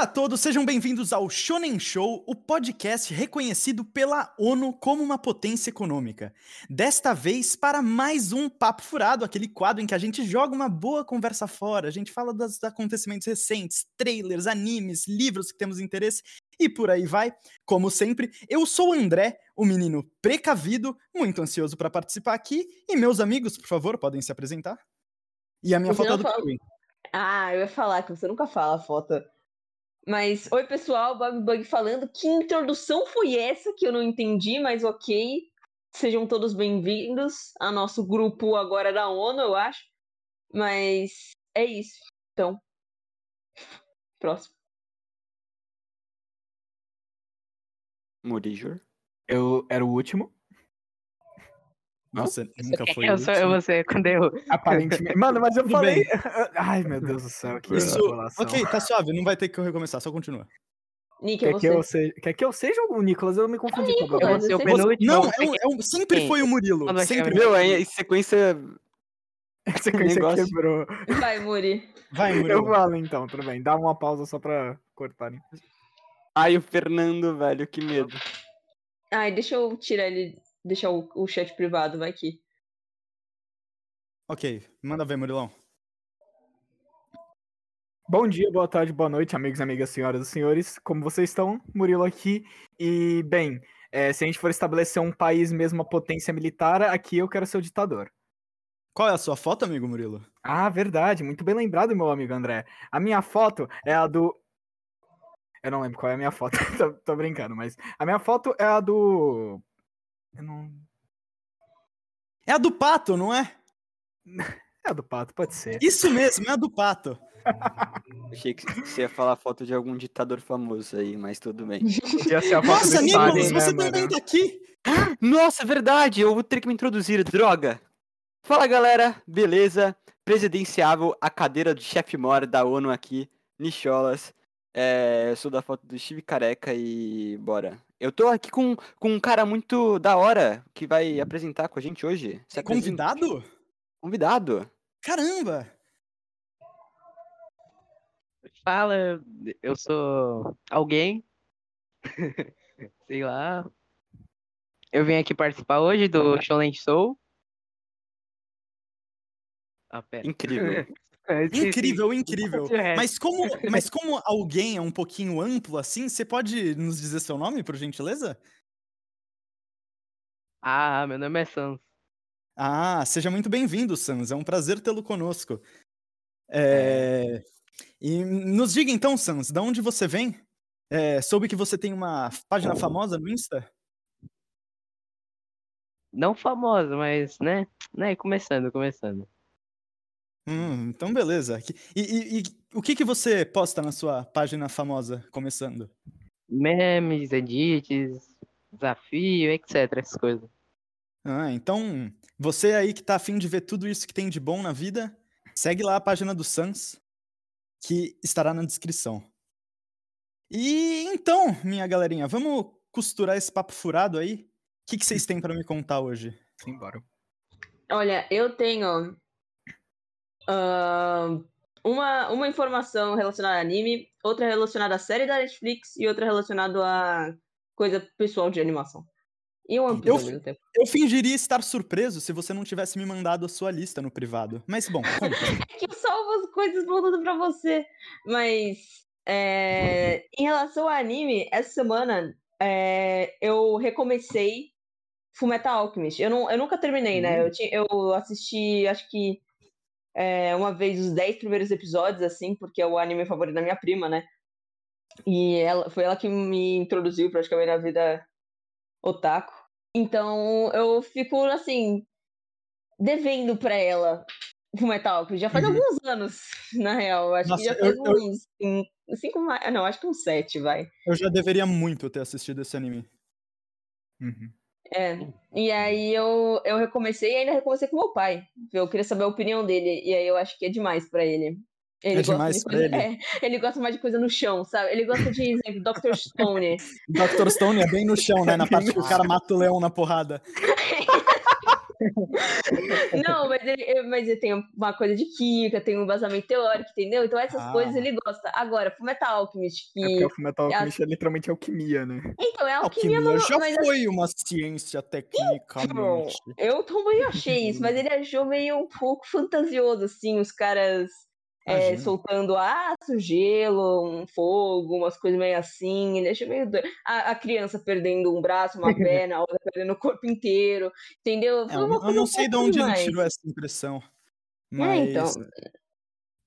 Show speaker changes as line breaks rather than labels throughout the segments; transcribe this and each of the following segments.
Olá a todos, sejam bem-vindos ao Shonen Show, o podcast reconhecido pela ONU como uma potência econômica. Desta vez para mais um Papo Furado, aquele quadro em que a gente joga uma boa conversa fora, a gente fala dos acontecimentos recentes, trailers, animes, livros que temos interesse e por aí vai. Como sempre, eu sou o André, o menino precavido, muito ansioso para participar aqui, e meus amigos, por favor, podem se apresentar. E a minha foto é do Kiwi.
Ah, eu ia falar que você nunca fala a foto. Mas, oi pessoal, Bob Bug falando. Que introdução foi essa que eu não entendi, mas ok. Sejam todos bem-vindos ao nosso grupo agora da ONU, eu acho. Mas é isso. Então, próximo.
Murijor.
Eu era o último.
Nossa, nunca foi
eu sou eu você quando eu.
Aparentemente. Mano, mas eu
Tudo
falei. Ai, meu Deus do céu. Que
Isso, ok, tá suave, não vai ter que eu recomeçar, só continua.
Nick, é
Quer que,
você.
eu seja, quer que eu seja o Nicolas? Eu me confundi com o
Eu vou penúltimo.
Não, é um- é um- sempre
Quem?
foi o Murilo.
Quando
Sempre.
Meu, aí sequência.
Essa sequência
negócio.
quebrou.
Vai, Muri.
Vai,
Eu
Murilo.
falo então, tudo bem. Dá uma pausa só pra cortarem.
Ai, o Fernando, velho, que medo.
Ai, deixa eu tirar ele. Deixar o, o chat privado, vai aqui.
Ok, manda ver, Murilão.
Bom dia, boa tarde, boa noite, amigos, amigas, senhoras e senhores. Como vocês estão? Murilo aqui. E, bem, é, se a gente for estabelecer um país mesmo, uma potência militar, aqui eu quero ser o ditador.
Qual é a sua foto, amigo Murilo?
Ah, verdade. Muito bem lembrado, meu amigo André. A minha foto é a do. Eu não lembro qual é a minha foto. tô, tô brincando, mas. A minha foto é a do. Eu não.
É a do pato, não é?
É a do pato, pode ser.
Isso mesmo, é a do pato.
Achei que você ia falar foto de algum ditador famoso aí, mas tudo bem.
Nossa, Nicolas,
né,
você
mano?
também tá aqui?
Nossa, é verdade, eu vou ter que me introduzir, droga. Fala galera, beleza? Presidenciável, a cadeira de chefe mor da ONU aqui, Nicholas. É, eu sou da foto do Steve Careca e bora. Eu tô aqui com, com um cara muito da hora que vai apresentar com a gente hoje. Se
É
apresenta.
convidado?
Convidado.
Caramba!
Fala, eu sou alguém. Sei lá. Eu vim aqui participar hoje do Shonen Soul. Ah, pera.
Incrível.
Eu esqueci.
Incrível, incrível. Mas como, mas como alguém é um pouquinho amplo assim, você pode nos dizer seu nome, por gentileza?
Ah, meu nome é Sans.
Ah, seja muito bem-vindo, Sans. É um prazer tê-lo conosco. É, E nos diga então, Sans, da onde você vem? É, soube que você tem uma página famosa no Insta?
Não famoso, mas, né? né? Começando, começando.
Hum, então beleza. E, e- e o que, que você posta na sua página famosa, começando?
Memes, edits, desafio, etc. Essas coisas.
Ah, então você aí que tá afim de ver tudo isso que tem de bom na vida, segue lá a página do Sans, que estará na descrição. E então, minha galerinha, vamos costurar esse papo furado aí? O que, que vocês têm pra me contar hoje?
Simbora.
Olha, eu tenho uma, uma informação relacionada a anime, outra relacionada à série da Netflix e outra relacionada a coisa pessoal de animação. E One Piece
Eu
ao mesmo tempo.
Eu fingiria estar surpreso se você não tivesse me mandado a sua lista no privado. Mas bom, conta.
que eu salvo as coisas mandando pra você. Mas é, em relação ao anime, essa semana é, eu recomecei Fullmetal Alchemist. Eu, não, eu nunca terminei, né? Eu, ti- eu assisti, acho que é, uma vez os 10 primeiros episódios, assim, porque é o anime favorito da minha prima, né? E ela, foi ela que me introduziu praticamente na vida otaku. Então eu fico, assim, devendo pra ela Fullmetal Alchemist. Já faz
Uhum.
alguns anos, na real. Acho
Nossa,
que já
eu-
faz
eu-
uns cin- cinco mais. Não, acho que uns sete, vai.
Eu já deveria muito ter assistido esse anime.
Uhum.
É. E aí eu, eu recomecei e ainda recomecei com meu pai. Eu queria saber a opinião dele. E aí eu acho que é demais pra ele. Ele
É
gosta
demais
de
pra
coisa,
ele?
é, ele gosta mais de coisa no chão, sabe? Ele gosta de, exemplo, Dr. Stone.
Dr. Stone é bem no chão, né? Na parte que o cara mata o leão na porrada.
Não, mas ele, mas ele tem uma coisa de química, tem um vazamento teórico, entendeu? Então essas
Ah.
coisas ele gosta. Agora, Fullmetal Alchemist,
É porque
que...
o Fullmetal
é
Alchemist é literalmente alquimia, né?
Então, é alquimia,
Alquimia
mas,
já
mas assim,
foi uma ciência tecnicamente.
eu também achei isso, mas ele achou meio um pouco fantasioso, assim, os caras é, soltando aço, gelo, um fogo, umas coisas meio assim, ele achou meio doido. A, a criança perdendo um braço, uma perna, a outra perdendo o corpo inteiro, entendeu?
É, eu, não sei de onde ele
demais.
tirou essa impressão.
É,
Mas.
então.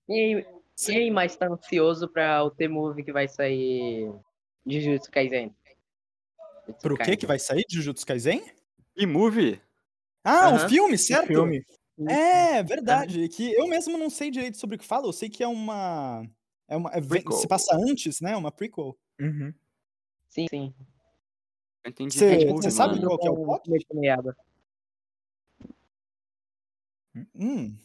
E aí, e aí, mas tá ansioso pra o T-Movie que vai sair de Jujutsu Kaisen? Jujutsu
Pro que
Kaisen.
que vai sair de Jujutsu Kaisen?
E movie?
Ah, o
Aham.
filme,
O
certo?
filme.
É, verdade. Que eu mesmo não sei direito sobre o que fala. Eu sei que é uma. É uma é- se passa antes, né? Uma prequel.
Uhum.
Sim, sim.
Eu entendi.
Cê-
de
cê
movie,
sabe qual que é o plot? Hum.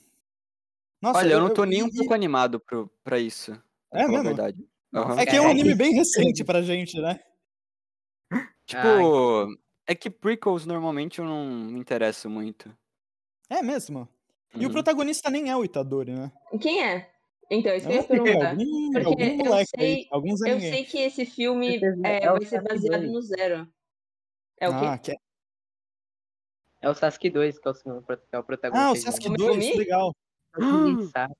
Nossa,
Olha, eu não tô nem um
e-
pouco animado pro, pra isso.
É mesmo?
verdade. Aham.
É que é um
É.
anime bem recente pra gente, né?
Tipo, é que prequels normalmente eu não me interesso muito.
É mesmo. E o
Uhum.
protagonista nem é o Itadori, né?
Quem é? Então, isso que eu ia
não
perguntar.
algum,
Porque
algum
eu
moleque
sei-
aí. Alguns é
Eu sei que esse filme é,
é
vai ser baseado
dois.
no Zero. É o quê?
Ah, que...
É o Sasuke 2, que é o, que é o protagonista.
ah, o Sasuke
Como
2,
Megumi?
legal.
Sabe.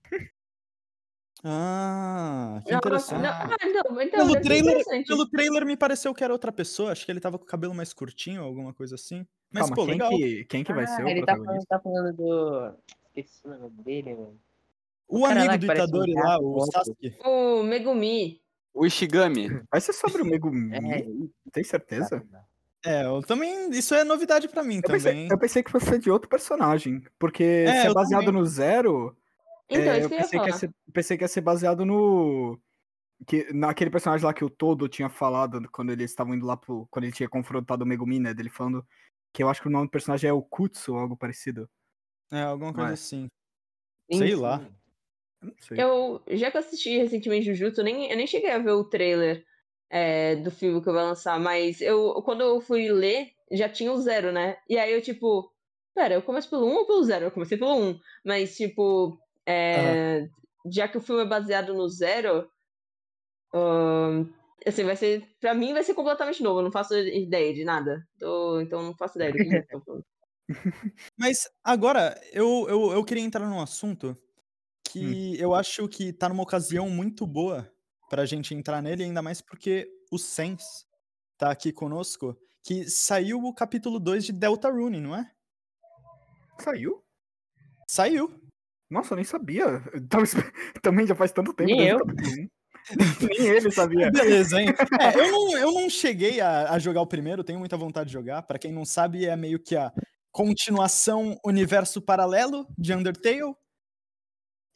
Ah, que
Não,
interessante.
não, ah, então, então
Pelo trailer, pelo trailer me pareceu que era outra pessoa. Acho que ele tava com o cabelo mais curtinho, alguma coisa assim. Mas,
Calma,
pô,
quem,
legal.
que, quem que vai ser o
ele tá falando,
protagonista?
tá falando do. Esqueci o nome dele, mano.
O
lá
amigo do
um
Itadori lá, o. Sasuke.
O Megumi.
O Ishigami.
Vai ser sobre o Megumi?
É,
Tem certeza?
É, eu também. Isso é novidade pra mim
Eu
também.
pensei, eu pensei que fosse de outro personagem. Porque
É,
se é baseado
também.
no Zero,
Então,
é,
isso
eu
que eu ia
pensei que, ia ser, pensei que ia ser baseado no. Que, naquele personagem lá que o Todo tinha falado quando eles estavam indo lá pro. Quando ele tinha confrontado o Megumi, né? Dele falando. Que eu acho que o nome do personagem é o Kutsu ou algo parecido.
É, alguma coisa
Não é?
assim.
Sim,
Sei lá.
Eu não sei.
Eu, já que eu assisti recentemente Jujutsu, nem, eu nem cheguei a ver o trailer é, do filme que eu vou lançar, mas eu, quando eu fui ler, já tinha o zero, né? E aí eu, tipo, pera, eu começo pelo 1 ou pelo zero? Eu comecei pelo 1, mas, tipo, é, já que o filme é baseado no zero, ahn, assim, vai ser, pra mim vai ser completamente novo, eu não faço ideia de nada. Tô- então não faço ideia do que estão falando.
Mas agora, eu, eu, eu queria entrar num assunto que
Hum.
eu acho que tá numa ocasião muito boa pra gente entrar nele, ainda mais porque o Sens tá aqui conosco, que saiu o capítulo 2 de Deltarune, não é?
Saiu?
Saiu.
Nossa, eu nem sabia. Eu tava Também já faz tanto tempo
Nem eu.
Nem ele sabia.
Beleza, hein? É, eu, não, eu não cheguei a, a jogar o primeiro, tenho muita vontade de jogar. Pra quem não sabe, é meio que a continuação universo paralelo de Undertale.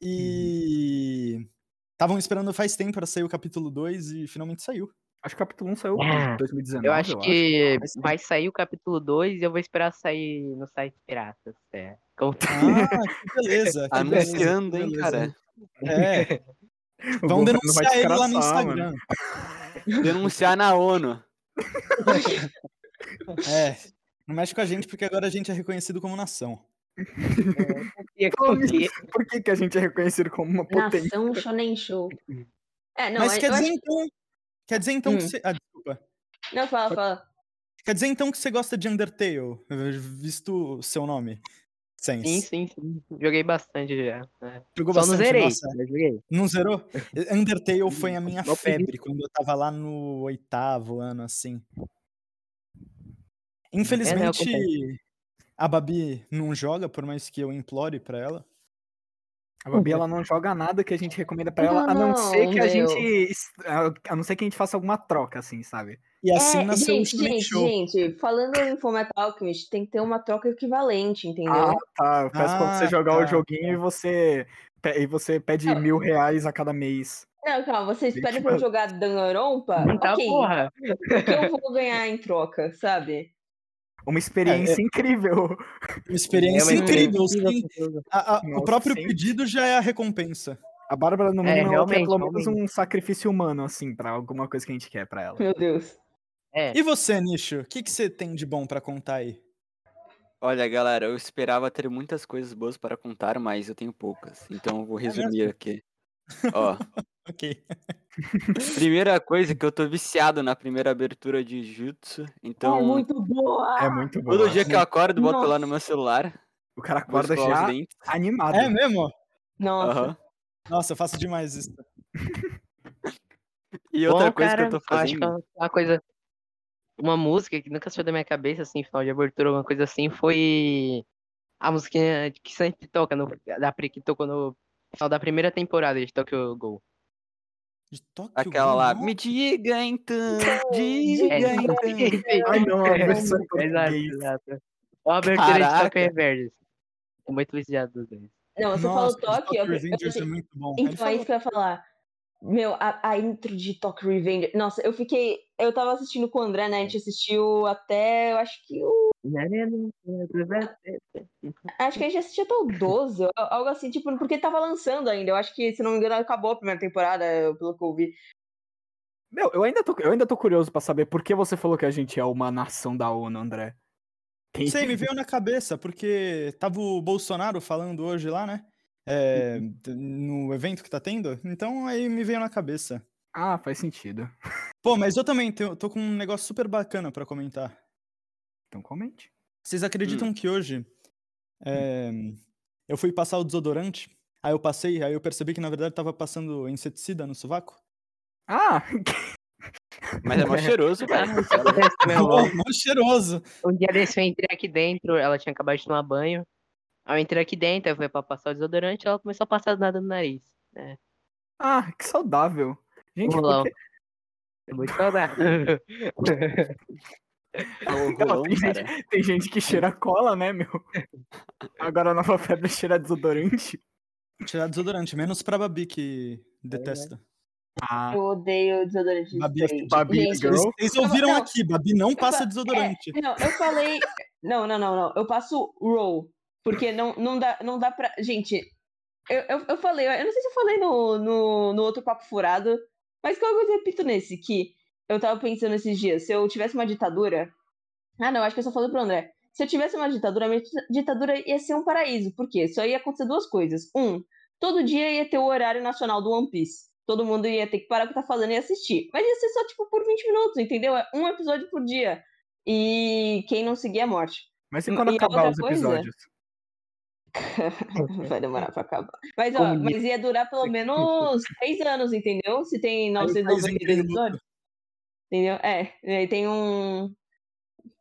E estavam esperando faz tempo pra sair o capítulo 2 e finalmente saiu.
Acho que o capítulo 1 saiu
Ah,
em 2019.
Eu acho que
Faz tempo.
vai sair o capítulo 2 e eu vou esperar sair no site Piratas. É.
Ah, que beleza. que beleza,
Anunciando,
que
hein,
beleza.
cara.
É, vão
governo vai
denunciar ele lá no
desgraçar, mano.
Instagram.
Denunciar na ONU.
É, não mexe com a gente porque agora a gente é reconhecido como nação.
E
Falando
aqui-
nisso, Por que, que a gente é reconhecido como uma potência?
Nação Shonen Show. É, não,
Mas
eu
quer
acho-
dizer então. Quer dizer então que
Hum.
você. Ah, desculpa.
Não, fala, fala.
Quer dizer então que você gosta de Undertale, visto o seu nome. Sense.
Sim, sim, sim. Joguei bastante já. né?
Jogou
Só não
bastante,
zerei,
nossa.
joguei.
Não zerou? Undertale foi a minha
Não
febre quando eu tava lá no oitavo ano, assim. Infelizmente, a Babi não joga, por mais que eu implore pra ela.
A Babi ela não joga nada que a gente recomenda pra ela, a
Não,
não ser que a
meu.
gente. A não ser que a gente faça alguma troca, assim, sabe?
E assim
é,
nasceu o
gente,
Shonen
gente,
Show.
gente, falando em Fullmetal Alchemist, tem que ter uma troca equivalente, entendeu?
Ah, tá. Parece quando você
Ah,
jogar
tá,
o joguinho e você. E você pede
Não.
mil reais a cada mês.
Não, calma, vocês
Gente,
pedem pra eu jogar Danganronpa?
Tá,
ok,
porra.
o que eu vou ganhar em troca, sabe?
Uma experiência incrível.
Uma experiência
É uma
incrível, sim. A- a- o
Nossa,
próprio
sim.
pedido já é a recompensa.
A Bárbara, no
É,
mínimo, quer
realmente,
pelo menos um sacrifício humano, assim, pra alguma coisa que a gente quer pra ela.
Meu Deus.
É.
E você, Nicho? O que, que você tem de bom pra contar aí?
Olha, galera, eu esperava ter muitas coisas boas para contar, mas eu tenho poucas. Então eu vou resumir aqui. Ó,
Ok.
primeira coisa que eu tô viciado na primeira abertura de Jutsu. Então,
É muito boa!
É muito bom.
todo dia que eu acordo, boto lá no
Nossa.
meu celular.
O cara acorda já animado.
É mesmo?
Nossa.
Nossa, eu faço demais isso.
E outra
Bom,
coisa
cara,
que eu tô
acho que
fazendo.
uma coisa. Uma música que nunca saiu da minha cabeça, assim, final de abertura, alguma coisa assim, foi a musiquinha que sempre toca, no, da que tocou no final da primeira temporada de Tokyo Ghoul.
De Tóquio
Aquela lá. Me diga então, diga
É,
então.
Ai, não, a versão em
Exato, exato. Uma abertura de
Caraca.
Tokyo Reverse. Tô muito viciado dos dois.
Não, você
Nossa,
falou
de
Toque, eu, eu,
é muito bom.
Então, é isso que eu ia falar. Meu, a, a intro de Tokyo Revenge. Nossa, eu fiquei. Eu tava assistindo com o André, né? A gente assistiu até. Eu acho que o. Acho que a gente assistiu até o 12, ou algo assim, tipo, porque tava lançando ainda. Eu acho que, se não me engano, acabou a primeira temporada, pelo que eu vi.
Meu, eu ainda, tô, eu ainda tô curioso pra saber por que você falou que a gente é uma nação da ONU, André. Tem...
Sei, me veio na cabeça, porque tava o Bolsonaro falando hoje lá, né? É, t- no evento que tá tendo. Então aí me veio na cabeça.
Ah, faz sentido.
Pô, mas eu também tenho- tô com um negócio super bacana pra comentar.
Então comente.
Vocês acreditam que hoje é, eu fui passar o desodorante? Aí eu passei, aí eu percebi que na verdade tava passando inseticida no sovaco?
Ah,
Mas é mó cheiroso,
também,
Pô,
ó.
mó cheiroso.
Um dia desse eu entrei aqui dentro, ela tinha acabado de tomar banho. Aí eu entrei aqui dentro, eu fui pra passar o desodorante, ela começou a passar nada no nariz.
ah, que saudável. Gente,
Rolão.
por que...
É muito saudável.
É
Não, tem, gente, tem gente que cheira cola, né, meu? Agora a nova febre é cheirar desodorante.
Tirar desodorante, menos pra Babi que detesta.
Ah,
Eu odeio desodorante de
Babi é
spray.
Babi
Gente,
girl.
Vocês, vocês ouviram
Não,
aqui, Babi não passa desodorante.
É, não, eu falei. Não, não, não, não. Eu passo roll. Porque não, não, dá, não dá pra. Gente, eu, eu, eu falei, eu não sei se eu falei no, no, no outro papo furado, mas coisa eu repito nesse, que eu tava pensando esses dias, se eu tivesse uma ditadura. Ah, não, acho que eu só falei pro André. Se eu tivesse uma ditadura, a minha dita- ditadura ia ser um paraíso. Por quê? Só ia acontecer duas coisas. Um, todo dia ia ter o horário nacional do One Piece. Todo mundo ia ter que parar o que tá fazendo e assistir. Mas ia ser só, tipo, por 20 minutos, entendeu? É um episódio por dia. E quem não seguir é morte.
mas e quando
E a
acabar os
coisa?
episódios?
Vai demorar pra acabar. Mas, ó, mas ia durar pelo menos três anos, entendeu? Se tem
Aí o país
992
entra em luto.
episódios. Entendeu? É, aí tem um.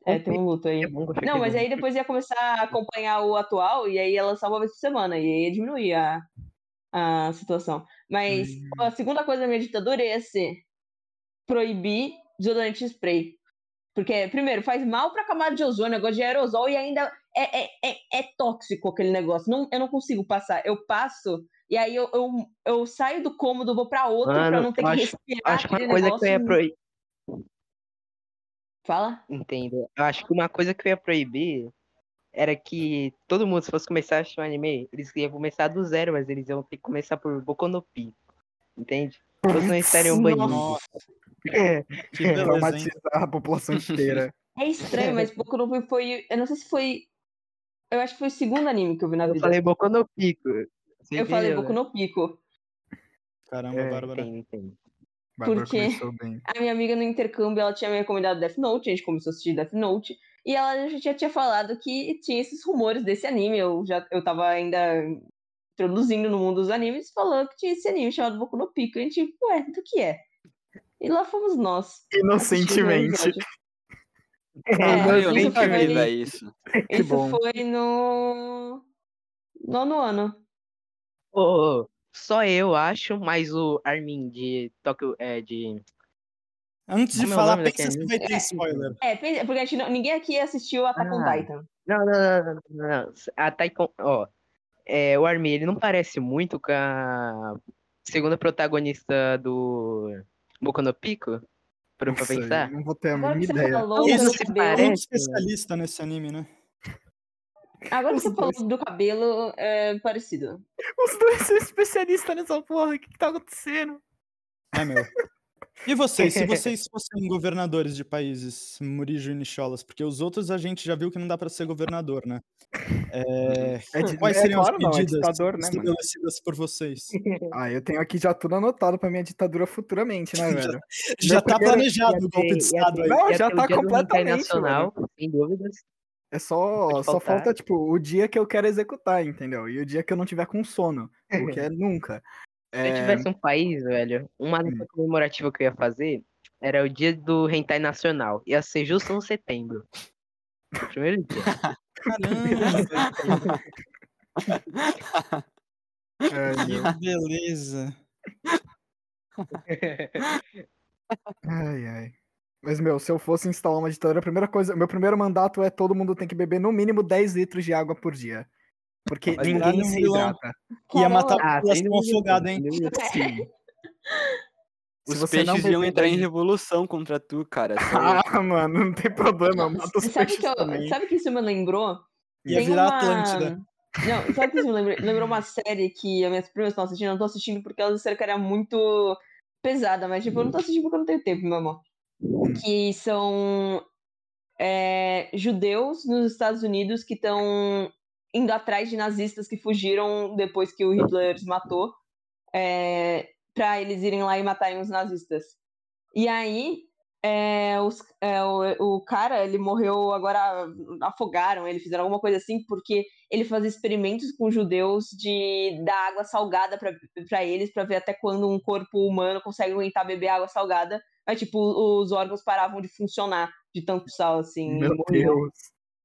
É, tem um luto aí.
É
Não, mas aí depois ia começar a acompanhar o atual e aí ia lançar uma vez por semana. E aí ia diminuir a, a situação. Mas
Hum.
a segunda coisa da minha ditadura ia ser proibir desodorante spray. Porque, primeiro, faz mal pra camada de ozônio, negócio de aerosol, e ainda é, é, é, é tóxico aquele negócio. Não, eu não consigo passar. Eu passo, e aí eu, eu, eu saio do cômodo, vou pra outro pra
Mano,
não ter que
acho-
respirar
Acho que uma coisa
negócio.
que eu ia proibir.
Fala?
Entendo. Eu acho que uma coisa que eu ia proibir era que todo mundo, se fosse começar a assistir um anime, eles iam começar do zero, mas eles iam ter que começar por Boku no Pico. Entende? Todos não estariam banidos. É?
Traumatizar a população inteira.
É estranho, mas Boku no Pico foi. Eu não sei se foi. Eu acho que foi o segundo anime que eu vi na
Eu
vida.
falei Boku no Pico. Você
eu falei Boku
né?
no Pico.
Caramba,
É,
Bárbara.
entendo, entendo.
Bárbara
Porque-. A minha amiga no intercâmbio, ela tinha me recomendado Death Note, a gente começou a assistir Death Note, e ela já tinha falado que tinha esses rumores desse anime. Eu já eu tava ainda introduzindo no mundo dos animes, falou que tinha esse anime chamado Boku no Pico. E a gente, ué, do que é? E lá fomos nós.
Inocentemente.
É,
eu
isso
nem velho, isso.
Isso
bom.
foi no nono ano.
Ô, só eu acho, mas o Armin de Tóquio, é, de...
Antes de
é
falar, pensa se vai ter spoiler.
É, pensa- porque a gente não- ninguém aqui assistiu Attack on
Ah.
Titan.
Não, não, não, não, não, não. A Taikon, ó, é, o Armin, ele não parece muito com a segunda protagonista do Boku no Pico? Pra, pra
Não sei,
pensar?
Não vou ter a
Agora
mínima
que você
ideia.
falou
Não,
Isso,
do
se
é
cabelo.
parece.
muito especialista nesse anime, né?
Agora que
Os
você falou
dois.
do cabelo, é parecido.
Os dois são especialistas nessa porra. O que, que tá acontecendo?
É, meu. E vocês, se vocês fossem governadores de países, Murijo e Nicholas, porque os outros a gente já viu que não dá pra ser governador, né? É,
É di-
quais
é
seriam
claro
as
não, é
medidas
ditador, né, mano?
por vocês?
Ah, eu tenho aqui já tudo anotado pra minha ditadura futuramente, né, velho?
Já tá planejado o golpe de Estado aí.
Não, já tá completamente,
nacional, sem dúvidas.
É só, só falta, tipo, o dia que eu quero executar, entendeu? E o dia que eu não tiver com sono, o que é nunca.
Se eu
É,
tivesse um país, velho, uma data comemorativa que eu ia fazer era o dia do hentai nacional. Ia ser justo no setembro. O Primeiro dia.
Caramba, que beleza.
Ai, ai. Mas, meu, se eu fosse instalar uma ditadura, a primeira coisa, meu primeiro mandato é todo mundo tem que beber no mínimo 10 litros de água por dia. Porque
Vai
ninguém se hidrata.
Ia matar
Caramba.
a
Ah,
população afogada, hein?
Sim. Se
Os
você não
peixes iam entrar em
10
revolução contra tu, cara.
Ah, mano, não tem problema, eu mato os
Sabe
peixes
que, eu,
também.
sabe que isso me lembrou?
Ia
Tem
virar
uma-
Atlântida.
Não, sabe que isso me lembrou? Lembrou uma série que as minhas primas estão assistindo, eu não tô assistindo porque elas disseram que era muito pesada, mas tipo, eu não tô assistindo porque eu não tenho tempo, meu amor. Que são é, judeus nos Estados Unidos que estão indo atrás de nazistas que fugiram depois que o Hitler os matou, é, pra eles irem lá e matarem os nazistas. E aí, é, os- é, o, o cara, ele morreu agora, afogaram ele, fizeram alguma coisa assim, porque ele fazia experimentos com judeus de dar água salgada pra pra eles, pra ver até quando um corpo humano consegue aguentar beber água salgada. Mas, tipo, os órgãos paravam de funcionar de tanto sal, assim,
Meu. Deus.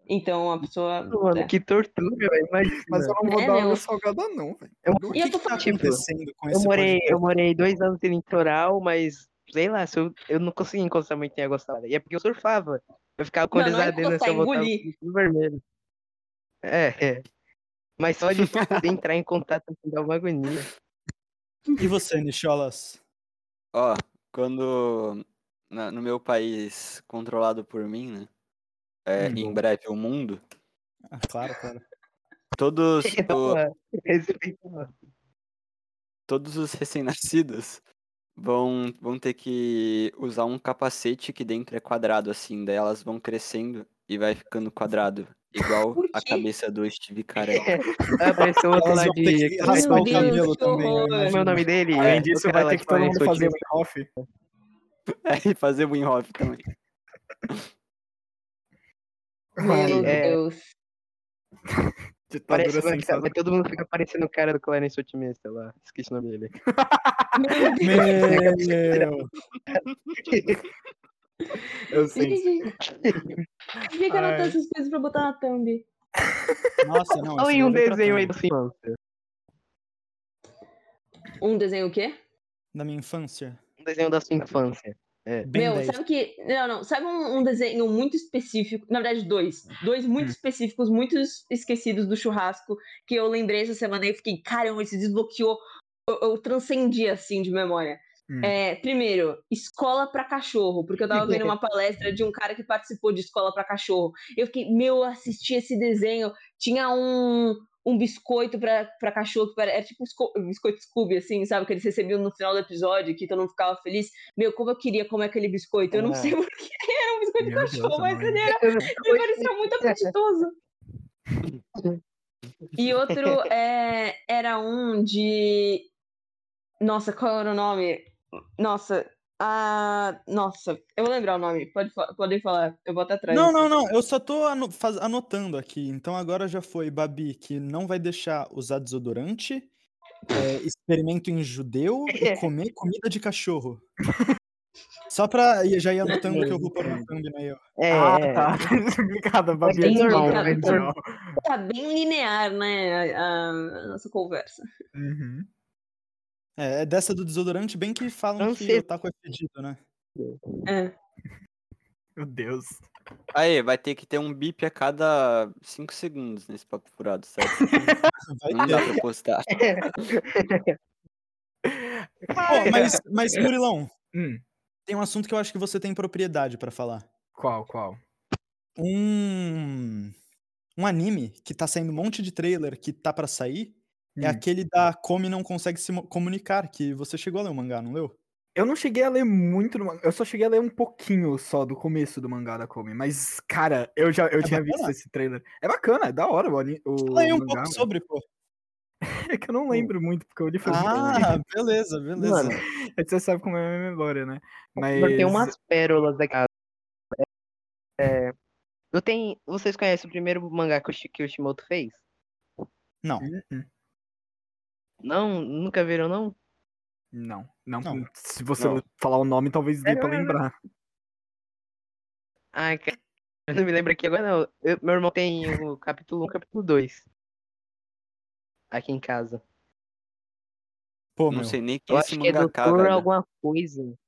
Então, a pessoa...
Mano,
é.
que tortura, velho. Imagina.
Mas eu não vou
É,
dar
meu.
água salgada, não, velho.
Eu-
O que,
eu
que tá
tipo,
acontecendo com
Eu
esse
morei,
podcast?
eu morei dois anos em litoral, mas sei lá, se eu, eu não conseguia encostar muito em água salgada. E é porque eu surfava. Eu ficava com
não é
se eu voltava vermelho. É, é. Mas só de entrar em contato com dá uma agonia.
E você, Nicholas?
Ó, quando na- no meu país controlado por mim, né? É,
Hum.
em breve o mundo,
Ah, claro, claro.
todos, o-
respeito, mano.
todos os recém-nascidos vão, vão ter que usar um capacete que dentro é quadrado, assim, daí elas vão crescendo e vai ficando quadrado, igual a cabeça do Steve Carell.
Outro
Elas
lá de.
raspar o
Deus,
cabelo
que
também.
Como é o nome dele?
Além
É,
disso, vai ter que todo mundo fazer
Otimista.
um off.
É, e fazer Win Hof também.
Meu
É.
Deus.
Parece, vai,
sensacional.
vai todo mundo fica parecendo o cara do Clarence Otimista lá. Esqueci o nome dele.
Meu Deus.
Meu,
Eu sei.
Gente, Fica anotando
Ai.
essas coisas pra botar na thumb.
nossa, não.
Olha
isso
um
pra
desenho aí do infância.
Um desenho o quê?
Da minha infância.
Um desenho da sua infância.
Bem
Meu,
10.
sabe que. Não, não. Sabe um, um desenho muito específico? Na verdade, dois. Dois muito
Hum.
específicos, muito es- esquecidos do churrasco, que eu lembrei essa semana e fiquei, caramba, esse desbloqueou. Eu, eu transcendi assim de memória.
Hum.
É, primeiro, escola pra cachorro, porque eu tava vendo uma palestra de um cara que participou de escola pra cachorro. Eu fiquei, meu, eu assisti esse desenho. Tinha um, um biscoito pra, pra cachorro, que pare- era tipo um biscoito Scooby, assim, sabe? Que eles recebiam no final do episódio, que todo mundo ficava feliz. Meu, como eu queria comer aquele biscoito. Eu não
É.
sei porquê. Era um biscoito de
Meu Deus,
cachorro, mas ele, era, ele parecia muito apetitoso. E outro é, era um de. Nossa, qual era o nome? Nossa. Ah, nossa, eu vou lembrar o nome. Pode, podem falar. Eu boto atrás.
Não, não, não. Eu só tô anotando aqui. Então agora já foi, Babi, que não vai deixar usar desodorante, é, experimento em judeu e comer comida de cachorro. Só pra. e Já ia anotando que eu vou pôr no thumbnail.
É,
Ah,
é.
tá. Obrigado, Babi.
bem
é
normal,
normal,
bem
é normal.
Tá bem linear, né? A, a- a nossa conversa.
Uhum.
É, é dessa do desodorante, bem que falam que
Francês.
o taco é fedido, né?
É.
Meu Deus.
Aí, vai ter que ter um bip a cada 5 segundos nesse papo furado, certo?
Vai
Não
ter.
dá pra postar.
Pô, mas, mas, Murilão,
Hum,
tem um assunto que eu acho que você tem propriedade pra falar.
qual, qual?
Um. Um anime que tá saindo um monte de trailer que tá pra sair é
Hum.
aquele da Come não consegue se comunicar, que você chegou a ler o mangá, não leu?
Eu não cheguei a ler muito, do mangá, eu só cheguei a ler um pouquinho só do começo do mangá da Komi, mas, cara, eu já eu
É
tinha
bacana?
visto esse trailer. É bacana, é da hora o, o
Fala aí um
mangá,
pouco
mas
sobre, pô.
É que eu não lembro muito, porque eu li tempo.
Ah, beleza, beleza.
Mano,
É que Você sabe como é a minha memória, né? Mas...
tem umas pérolas aqui. É, eu tenho, vocês conhecem o primeiro mangá que o, Shimoto fez?
Não.
Hum,
Não? Nunca viram, não?
Não, não,
Não.
Se você
Não.
falar o nome, talvez dê
Sério,
pra lembrar.
Ai, cara, eu não me lembro aqui agora, não. Eu- meu irmão tem o capítulo 1 e o capítulo 2. Aqui em casa.
Pô,
Não
meu.
sei nem quem
Eu
é
acho
esse
que é
mangaka,
doutor
velho.
alguma coisa.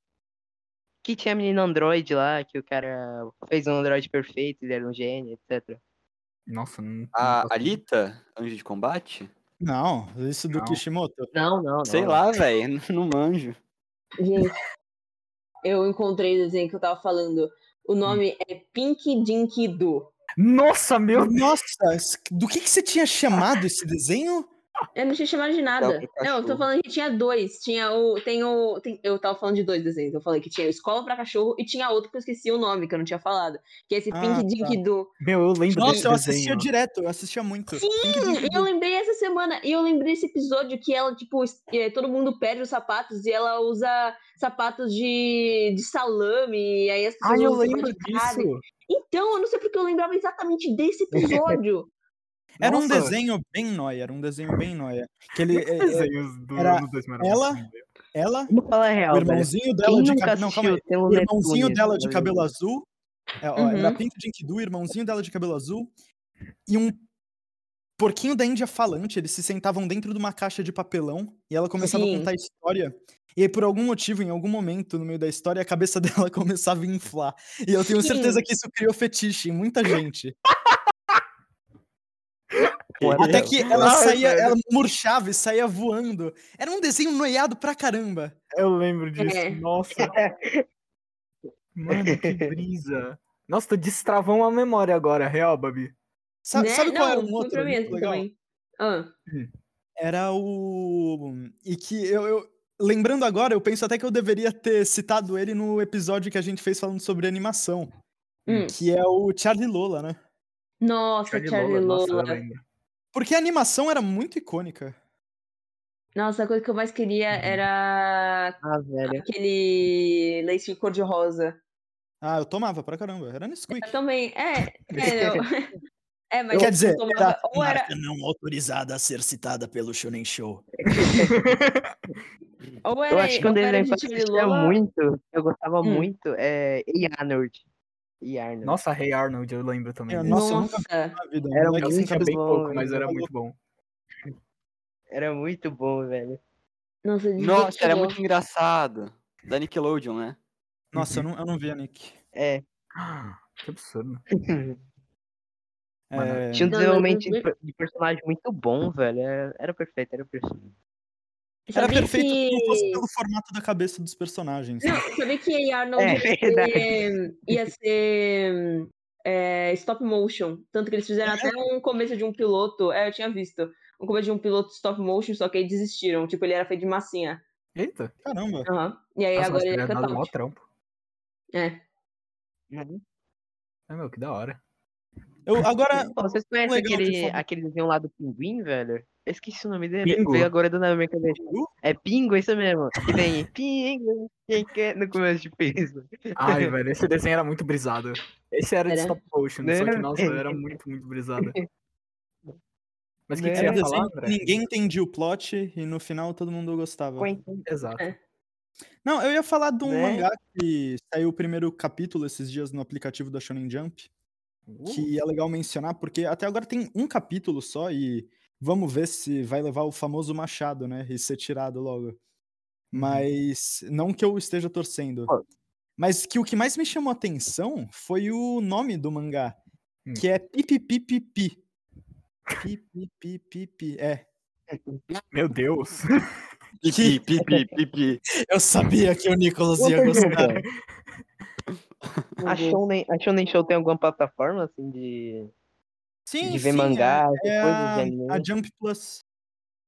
Que tinha a menina Android lá, que o cara fez um Android perfeito, ele era um gênio, etc.
Nossa, não. não
A
posso-
Alita, Anjo de Combate?
Não, isso do
Não.
Kishimoto.
Não, não, não.
Sei lá, velho. Não manjo.
Gente, eu encontrei o desenho que eu tava falando. O nome é Pink Dinky Doo.
Nossa, meu
Nossa, do que, que você tinha chamado esse desenho?
Eu não tinha chamado de nada.
Não,
Não,
do
eu tô falando que tinha dois. Tinha o. Tem o. tem- eu tava falando de dois desenhos. Eu falei que tinha o Escola pra Cachorro e tinha outro que eu esqueci o nome, que eu não tinha falado. Que é esse
Ah,
Pink
tá.
Dinky Doo.
Meu, eu lembro
Nossa,
desse
eu assistia
desenho.
direto, eu assistia muito.
Sim,
Pink
E eu lembrei essa semana. E eu lembrei esse episódio que ela, tipo, eh, todo mundo perde os sapatos e ela usa sapatos de, de salame. E aí as pessoas
Ah, eu
usam
lembro disso.
Então, eu não sei porque eu lembrava exatamente desse episódio.
Era um desenho bem noia, era um desenho bem noia. Que ele, é- é-
desenhos do
era
anos 2000 eram
ela- ela,
Vamos falar a
o
real, velho.
irmãozinho dela de cabelo. Não, calma aí. O irmãozinho
Netunes,
dela de
tá
cabelo azul. É, ó, Era
Uhum.
Pink Dink Do, irmãozinho dela de cabelo azul. E um porquinho da Índia falante. Eles se sentavam dentro de uma caixa de papelão. E ela começava
Sim.
a contar a história. E aí, por algum motivo, em algum momento no meio da história, a cabeça dela começava a inflar. E eu tenho
Sim.
certeza que isso criou fetiche em muita gente. Até que ela
Ai,
saía,
velho.
ela murchava e saía voando. Era um desenho noiado pra caramba.
Eu lembro disso.
É.
Nossa. Mano, que brisa. Nossa, tu destravou uma memória agora, real, Babi.
Sa-
né?
Sabe qual
não,
era um outro legal?
Ah,
Era o. E que eu, eu- Lembrando agora, eu penso até que eu deveria ter citado ele no episódio que a gente fez falando sobre animação.
hum.
Que é o Charlie Lola, né?
Nossa, Charlie,
Nossa, eu
Lola.
lembro.
Porque a animação era muito icônica.
Nossa, a coisa que eu mais queria
Uhum.
era
Ah, velho.
aquele leite cor-de-rosa.
Ah, eu tomava pra caramba. Era Nesquik.
Eu também. É, é, eu... é mas
Quer
eu
dizer,
tomava-
era
ou era,
não autorizada a ser citada pelo Shonen Show.
ou era,
Eu acho que um desenho
de
que eu
Charlie
assistia
Lola.
muito, eu gostava
Hum.
muito, é Ei Arnold. Ei Arnold.
Nossa, Rei Arnold, eu lembro também.
É,
desse.
nossa, eu nunca vi
Nossa,
na vida.
Era
eu
muito
cabeça.
bem
bom,
pouco, mas era
eu-
muito bom.
Era muito bom, velho.
nossa,
Nossa, era muito engraçado. Da Nickelodeon, né?
Nossa, eu não, eu não via, Nick.
É.
Que absurdo.
É,
Tinha um
eu
desenvolvimento de
vi-
per- de personagem muito bom, velho. Era, era perfeito, era perfeito.
Era
Sabia
perfeito se não fosse
que...
pelo formato da cabeça dos personagens. né?
Não, sabia que Arnold
É
ia ser,
verdade.
ia ser é, stop motion. Tanto que eles fizeram até um começo de um piloto. É, eu tinha visto. Um começo de um piloto stop motion, só que aí desistiram. Tipo, ele era feito de massinha.
Eita.
Caramba.
Aham. E aí
Nossa,
agora ele é
mó
cutout.
trampo.
É.
É, meu, que da hora.
Eu, agora,
vocês conhecem aquele, aquele desenho lá do pinguim, velho? Eu esqueci o nome dele.
Pingo?
Veio agora do nada na minha cabeça. É Pingo, isso mesmo. Que vem Pingo, quem quer no começo de peso.
Ai, velho, esse desenho era muito brisado. Esse era de
Era?
stop motion, só que,
Né?
nossa, era muito, muito brisado. Mas o que, que
Né?
você
era
ia falar,
que
André?
ninguém entendia o plot e no final todo mundo gostava.
Quentin.
Exato.
É.
Não, eu ia falar de um
Né?
mangá que saiu o primeiro capítulo esses dias no aplicativo da Shonen Jump, que é legal mencionar, porque até agora tem um capítulo só e vamos ver se vai levar o famoso machado, né, e ser tirado logo. Mas não que eu esteja torcendo. Mas que o que mais me chamou a atenção foi o nome do mangá,
Hum.
que é Pipipipipi. Pipipipipi. É.
Meu Deus.
Pipi, pipi, pipi.
Eu sabia que o Nicolas ia gostar.
A Shonen, a Shonen Show tem alguma plataforma, assim, de,
Sim,
de ver
sim,
mangá,
é, é
coisas
a,
de anime?
a Jump Plus.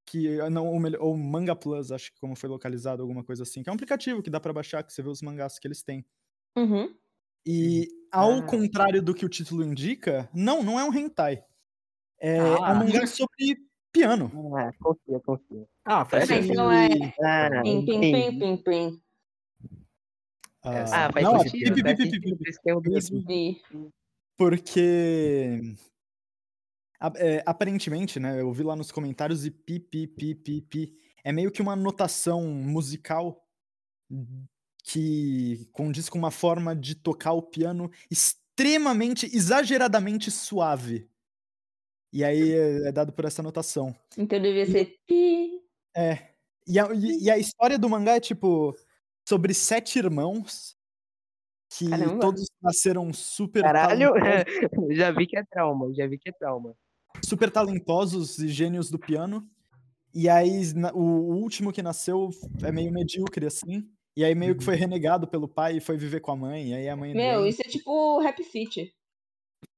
que não, ou, melhor, ou Manga Plus, acho que como foi localizado, alguma coisa assim, que é um aplicativo que dá pra baixar, que você vê os mangás que eles têm.
Uhum.
E ao
Ah.
contrário do que o título indica, não, não é um hentai. É, é
Ah.
um mangá sobre piano.
Ah, confia, confia.
Ah, faz
Mas
sentido.
então é
Ah,
pim, pim, pim, pim, pim.
Ah,
Ah, faz
não, é
sentido. faz é
Porque é, aparentemente, né? Eu vi lá nos comentários e pi, pi, pi, pi, pi. É meio que uma notação musical que condiz com uma forma de tocar o piano extremamente, exageradamente suave. E aí é, é dado por essa notação.
Então devia ser pi.
É. E a, e- e a história do mangá é tipo sobre sete irmãos que
Caramba.
todos nasceram super
Caralho, já vi que é trauma, já vi que é trauma.
Super talentosos e gênios do piano. E aí o, último que nasceu é meio medíocre assim. E aí meio que foi renegado pelo pai e foi viver com a mãe. E aí a mãe
Meu, isso é tipo Rap Fit.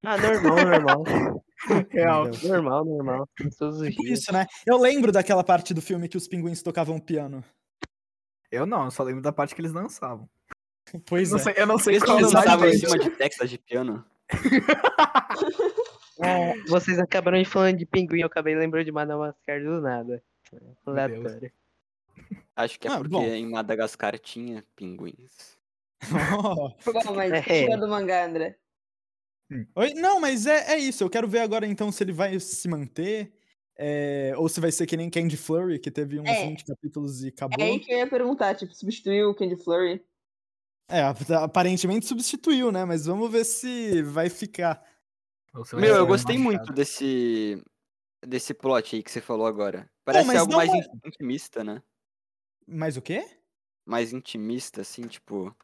Ah, normal, normal.
Real.
normal, normal. Todos os
Tipo
dias.
isso, né? Eu lembro daquela parte do filme que os pinguins tocavam piano.
Eu não, eu só lembro da parte que eles dançavam.
Pois
Não
é.
sei, eu não sei
Eles
qual é
estavam em cima de teclas de piano.
É, vocês acabaram de falando de pinguim, eu acabei lembrando de Madagascar do nada. Aleatório.
Acho que é
Ah,
porque
bom.
em Madagascar tinha pinguins.
Oh.
Bom, mas
É.
tira do mangá, André.
Oi? Não, mas é, é isso. Eu quero ver agora então se ele vai se manter. é, ou se vai ser que nem Candy Flurry, que teve uns
É.
20 capítulos e acabou.
É aí que eu ia perguntar, tipo, substituiu o Candy Flurry?
É, ap- aparentemente substituiu, né? Mas vamos ver se vai ficar.
Meu, eu gostei muito desse desse plot aí que você falou agora. Parece
mas
algo mais in- intimista, né?
Mais o quê?
Mais intimista, assim, tipo.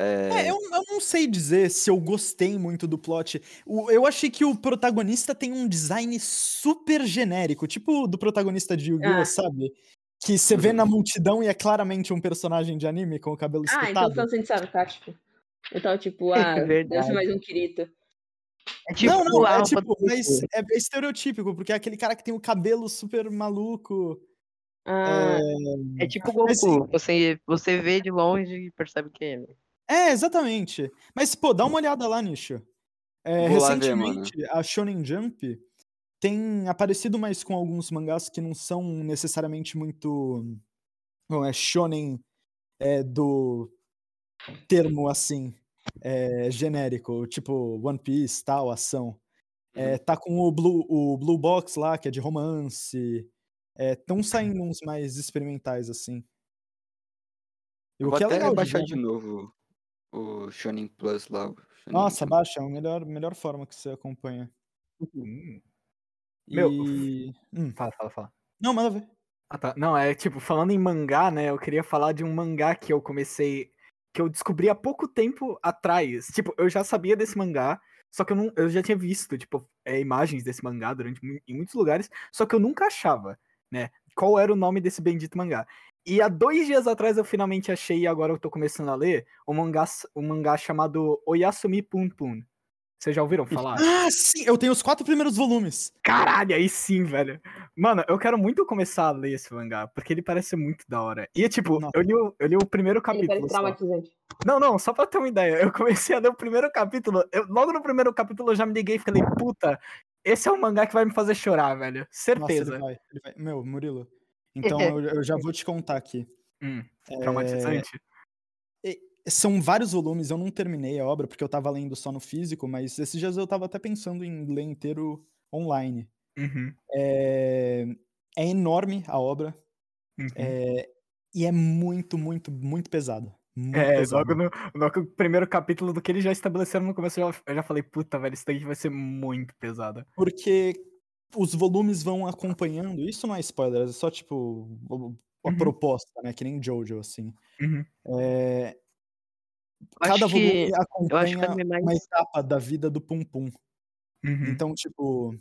É, eu, eu não sei dizer se eu gostei muito do plot. O- eu achei que o protagonista tem um design super genérico, tipo o do protagonista de Yu-Gi-Oh!,
Ah.
sabe? Que você vê
Uhum.
na multidão e é claramente um personagem de anime com o cabelo
Ah, então
espetado.
você tá sendo sarcástico. Eu tava tipo, ah, deve
Verdade.
ser mais um Kirito.
É tipo
não, não, é tipo, mas
Goku.
é, é estereotípico, porque é aquele cara que tem o cabelo super maluco.
Ah,
É tipo o
Mas,
Goku. Você, você vê de longe e percebe que é ele.
É, exatamente. Mas, pô, dá uma olhada lá, Nicho. É,
lá ver,
recentemente, a Shonen Jump tem aparecido mais com alguns mangás que não são necessariamente muito. Bom, é shonen é, do termo assim, é, genérico, tipo One Piece, tal, ação. É,
Uhum.
tá com o Blue, o Blue Box lá, que é de romance. Estão saindo uns mais experimentais, assim. E
Eu
o
vou
que é
até
legal de
baixar de novo o Shonen Plus lá. Shonen
Nossa, baixa, é a melhor, melhor forma que você acompanha.
Hum. Meu,
E... Hum,
Fala, fala, fala.
Não, manda ver.
Ah, tá. Não, é tipo, falando em mangá, né? Eu queria falar de um mangá que eu comecei. Que eu descobri há pouco tempo atrás. Tipo, eu já sabia desse mangá, só que eu, não, eu já tinha visto, tipo, é, imagens desse mangá durante, em muitos lugares, só que eu nunca achava, né? Qual era o nome desse bendito mangá. E há dois dias atrás eu finalmente achei, e agora eu tô começando a ler, um mangá, um mangá chamado Oyasumi Pun Pun. Vocês já ouviram falar?
Ah, sim! Eu tenho os quatro primeiros volumes.
Caralho, aí sim, velho. Mano, eu quero muito começar a ler esse mangá, porque ele parece muito da hora. E, tipo,
Nossa.
eu li, o, eu li o primeiro
ele
capítulo.
parece
só.
traumatizante.
Não, não, só pra ter uma ideia. Eu comecei a ler o primeiro capítulo. eu- logo no primeiro capítulo eu já me liguei e falei, puta, esse é um mangá que vai me fazer chorar, velho.
Nossa,
Certeza.
ele vai, ele vai. Meu, Murilo. Então eu, eu já vou te contar aqui.
Hum,
É,
traumatizante.
São vários volumes, eu não terminei a obra porque eu tava lendo só no físico, mas esses dias eu tava até pensando em ler inteiro online.
Uhum,
É, é enorme a obra
uhum.
é, e é muito, muito, muito pesado. Muito
É,
pesado.
logo no, logo no primeiro capítulo do que eles já estabeleceram no começo, eu já, eu já falei, puta, velho, isso daqui vai ser muito pesado.
Porque os volumes vão acompanhando. Isso não é spoiler, é só tipo a
Uhum.
proposta, né? Que nem Jojo, assim.
Uhum.
É, cada
acho que-
volume
eu acho que
acompanha
mais-
uma etapa da vida do Pum Pum.
Uhum.
Então, tipo,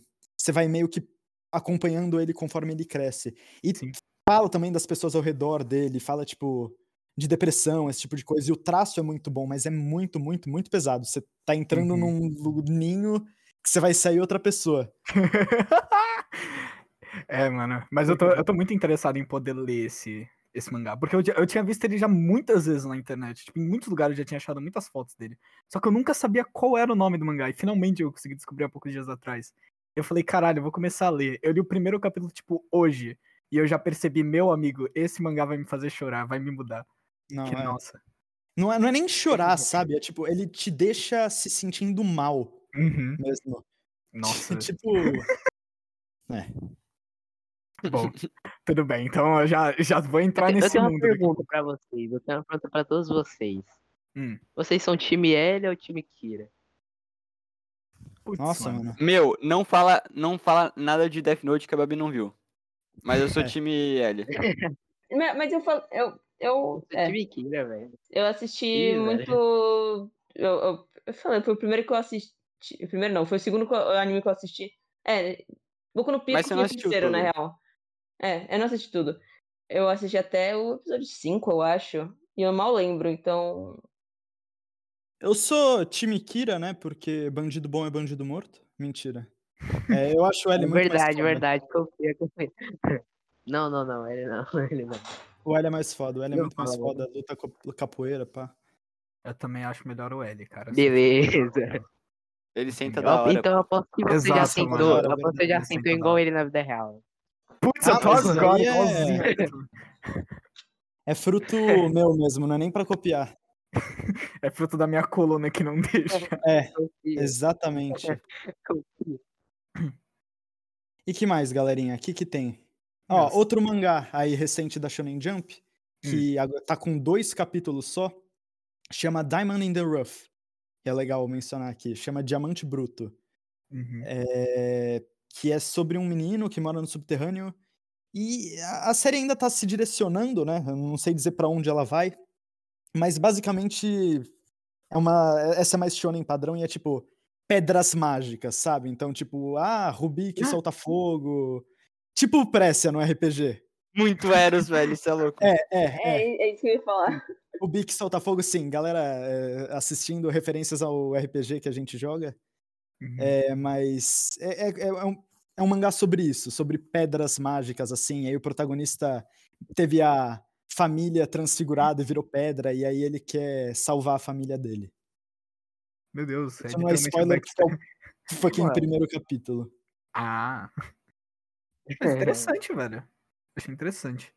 você vai meio que acompanhando ele conforme ele cresce. E
Sim.
fala também das pessoas ao redor dele, fala, tipo, de depressão, esse tipo de coisa. E o traço é muito bom, mas é muito, muito, muito pesado. Você tá entrando
Uhum.
num ninho que você vai sair outra pessoa.
É, mano. Mas eu tô, eu tô muito interessado em poder ler esse, esse mangá. Porque eu, eu tinha visto ele já muitas vezes na internet. Tipo, em muitos lugares eu já tinha achado muitas fotos dele. Só que eu nunca sabia qual era o nome do mangá. E finalmente eu consegui descobrir há poucos dias atrás. Eu falei, caralho, eu vou começar a ler. Eu li o primeiro capítulo, tipo, hoje. E eu já percebi, meu amigo, esse mangá vai me fazer chorar, vai me mudar.
Não,
que
é.
nossa.
Não, é, não é nem chorar, sabe? É tipo, ele te deixa se sentindo mal
Uhum.
mesmo.
Nossa.
tipo. É.
Bom, tudo bem. Então eu já, já vou entrar
Eu
nesse
tenho uma
mundo. daqui a
pergunta pra vocês. Eu tenho uma pergunta pra todos vocês.
Hum.
Vocês são time L ou time Kira?
Putz,
Nossa, mano.
Meu, não fala, não fala nada de Death Note que a Babi não viu. Mas eu sou
É.
time L.
Mas eu falo. Eu, eu, é,
velho.
eu assisti
Ih, velho.
muito. Eu, eu, eu falei, foi o primeiro que eu assisti. O primeiro não, foi o segundo que eu- anime que eu assisti. É, Boku no Pico foi o
assistiu
terceiro, na real. É, eu não assisti tudo. Eu assisti até o episódio 5, eu acho. E eu mal lembro, então.
Eu sou time Kira, né? Porque bandido bom é bandido morto. Mentira. É, eu acho o L muito mais
verdade,
foda.
verdade. Confia, confia. Não, não, não. Ele não. Ele não.
O L é mais foda. O L é
Não
muito mais foda. Luta co- capoeira, pá.
Eu também acho melhor o L, cara.
Beleza.
Ele senta
Eu-
da hora.
Então eu aposto que você já
Exato,
sentou.
mano.
Eu aposto que você já
Ele
sentou igual ele na vida real.
Putz,
Ah,
eu tô agora,
é-
igualzinho.
É fruto meu mesmo, não é nem pra copiar.
É fruto da minha coluna que não deixa.
É,
Confia,
exatamente. E que mais, galerinha? O que que tem? Ó,
Nossa.
outro mangá aí recente da Shonen Jump, que agora tá com dois capítulos só, chama Diamond in the Rough. Que é legal mencionar aqui. Chama Diamante Bruto.
Uhum.
é, que é sobre um menino que mora no subterrâneo. E a, a série ainda tá se direcionando, né? Eu não sei dizer pra onde ela vai. Mas basicamente é uma. Essa é mais shonen padrão e é tipo pedras mágicas, sabe? Então, tipo, ah, Rubi que solta fogo. Tipo Précia no RPG.
Muito Eros, velho, isso é louco.
É, é,
É,
é.
é isso que eu ia falar.
O Bic solta fogo, sim. Galera é, assistindo referências ao RPG que a gente joga.
Uhum.
É, mas é, é- é um, é um mangá sobre isso, sobre pedras mágicas, assim. Aí o protagonista teve a família transfigurada e virou pedra, e aí ele quer salvar a família dele.
Meu Deus.
Isso não é spoiler, porque é o fucking
Ué.
primeiro capítulo.
Ah. Mas interessante, velho. Achei interessante.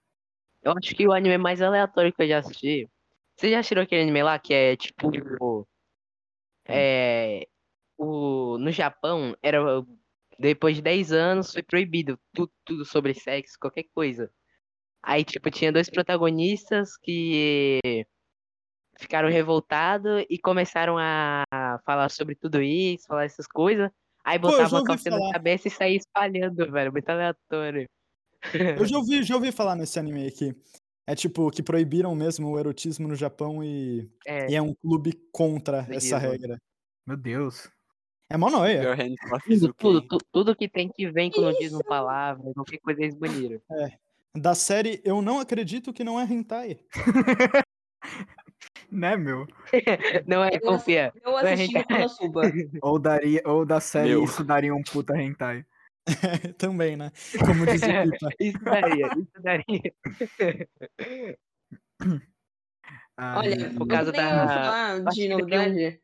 Eu acho que o anime mais aleatório que eu já assisti. Você já assistiu aquele anime lá que é tipo. É. O, no Japão, era. Depois de 10 anos foi proibido tudo, tudo sobre sexo, qualquer coisa. Aí, tipo, tinha dois protagonistas que ficaram revoltados e começaram a falar sobre tudo isso, falar essas coisas. Aí botavam a calcinha na cabeça e saía espalhando, velho. Muito aleatório.
Eu já ouvi, já ouvi falar nesse anime aqui. É tipo que proibiram mesmo o erotismo no Japão e,
É,
e é um clube contra essa regra.
Meu Deus.
É mó noia.
Tudo, tudo, tu- tudo que tem que vem quando diz uma
Isso.
palavra, qualquer coisa eles baniram.
Da série Eu Não Acredito Que Não É Hentai.
Né, meu?
Não é,
Eu
confia.
Eu
Não é
assisti. Konosuba.
Ou, daria, ou da série
Meu.
isso daria um puta hentai.
Também, né? Como diz o Pipa.
Isso daria, isso daria.
Ai,
Olha,
por causa da-
falar de novidade.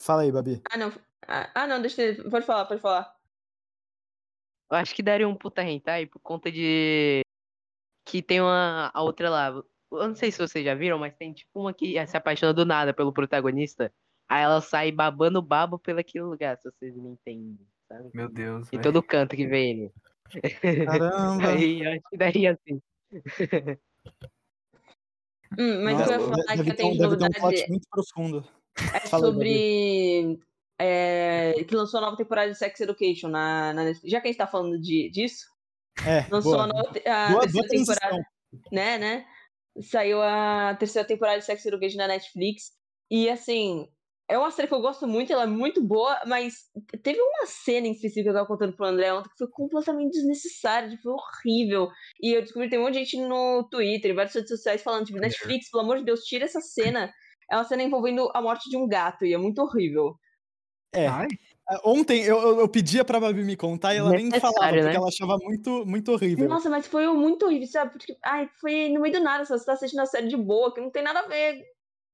Fala aí, Babi.
Ah, não. Ah, ah, não, deixa eu... Pode falar, pode falar.
Eu acho que daria um puta hentai por conta de que tem uma a outra lá. Eu não sei se vocês já viram, mas tem tipo uma que se apaixona do nada pelo protagonista. Aí ela sai babando o babo pelo aquele lugar, se vocês me entendem, sabe?
Meu Deus.
Em
velho.
todo canto que vê ele.
Caramba.
Aí eu acho que daria assim.
Hum, mas
Nossa,
eu ia falar que eu tenho de
deve ter um
novidade
plot muito profundo.
é
Fala
sobre... é, que lançou a nova temporada de Sex Education na, na. Já que a gente tá falando de, disso,
É,
lançou
boa.
a, nova, te- a
Boa,
terceira
boa
temporada, né, né? Saiu a terceira temporada de Sex Education na Netflix. E, assim, é uma série que eu gosto muito, ela é muito boa, mas teve uma cena em específico que eu tava contando pro André ontem que foi completamente desnecessária, tipo, foi horrível. E eu descobri que tem um monte de gente no Twitter, em várias redes sociais, falando, tipo, Netflix, pelo amor de Deus, tira essa cena. É uma cena envolvendo a morte de um gato, e é muito horrível.
É,
Ai,
Ontem eu, eu, eu pedia pra Babi me contar e ela nem falava, porque
né?
ela achava muito, muito horrível.
Nossa, mas foi muito horrível, sabe? Porque, ai, foi no meio do nada, só você tá assistindo a série de boa, que não tem nada a ver.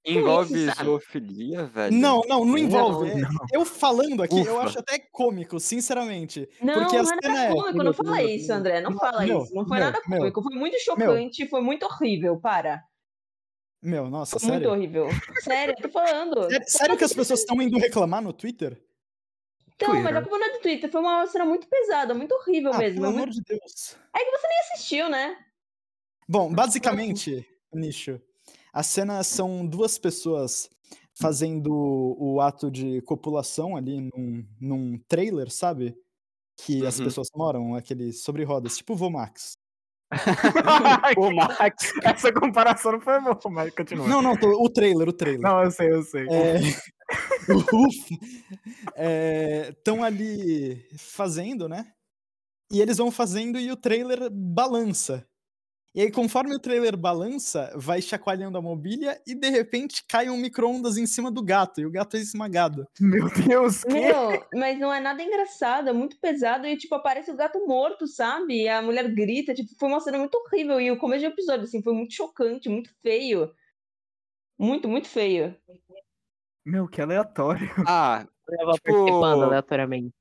Envolve
isso,
zoofilia, velho.
Não, não, não envolve.
não.
Eu falando aqui, eu
Ufa.
acho até cômico, sinceramente.
Não,
porque a
não é
cena
nada
é.
cômico, não fala isso, André. Não
Não,
fala
meu,
isso. Não foi
meu,
nada
meu,
cômico. Foi muito chocante, foi muito horrível. Para.
Meu, nossa,
Foi muito
sério.
horrível. Sério, eu tô falando.
Sério, sério que as pessoas estão indo reclamar no Twitter?
Então, mas a culpa não é do Twitter. Foi uma cena muito pesada, muito horrível
Ah,
mesmo.
pelo amor de Deus.
assistiu, né?
Bom, basicamente, Nicho, a cena são duas pessoas fazendo o ato de copulação ali num, num trailer, sabe? Que as
Uhum.
pessoas moram, aquele sobre rodas, tipo o Vomax.
Ô, Max.
Essa comparação não foi boa, mas continua.
Não, não, o trailer, o trailer.
Não, eu sei, eu sei.
É, estão ali fazendo, né? E eles vão fazendo e o trailer balança. E aí, conforme o trailer balança, vai chacoalhando a mobília e de repente cai um micro-ondas em cima do gato e o gato é esmagado.
Meu Deus, que...
Meu, mas não é nada engraçado, é muito pesado e, tipo, aparece o gato morto, sabe? E a mulher grita, tipo, foi uma cena muito horrível. E o começo do episódio, assim, foi muito chocante, muito feio. Muito, muito feio.
Meu, que aleatório.
Ah,
Eu tava
Tipo-
participando aleatoriamente.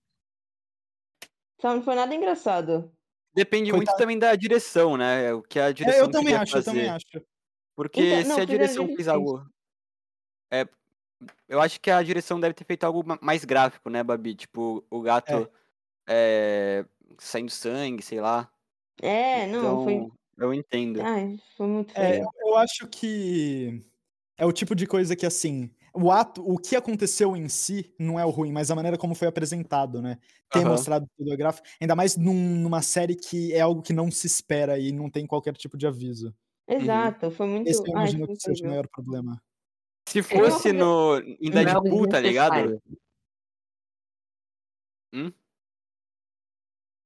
Sabe, não foi nada engraçado.
depende muito
Coitado.
também da direção, né? O que a
É,
direção
eu também acho, eu
fazer.
também acho.
Porque
Então,
se
não,
a direção fez algo. É, eu acho que a direção deve ter feito algo ma- mais gráfico, né, Babi? Tipo, o gato é, saindo sangue, sei lá.
É, não,
então,
foi.
eu entendo.
Ai, foi muito
É,
feio.
eu, eu acho que é o tipo de coisa que, assim, o ato, o que aconteceu em si não é o ruim, mas a maneira como foi apresentado, né? Ter
Aham.
mostrado tudo gráfico, ainda mais num- numa série que é algo que não se espera e não tem qualquer tipo de aviso.
Exato, foi muito.
Esse eu
Ai,
imagino
foi
que seja o maior problema.
Se fosse no, em
é
Deadpool, tá ligado?
desnecessário.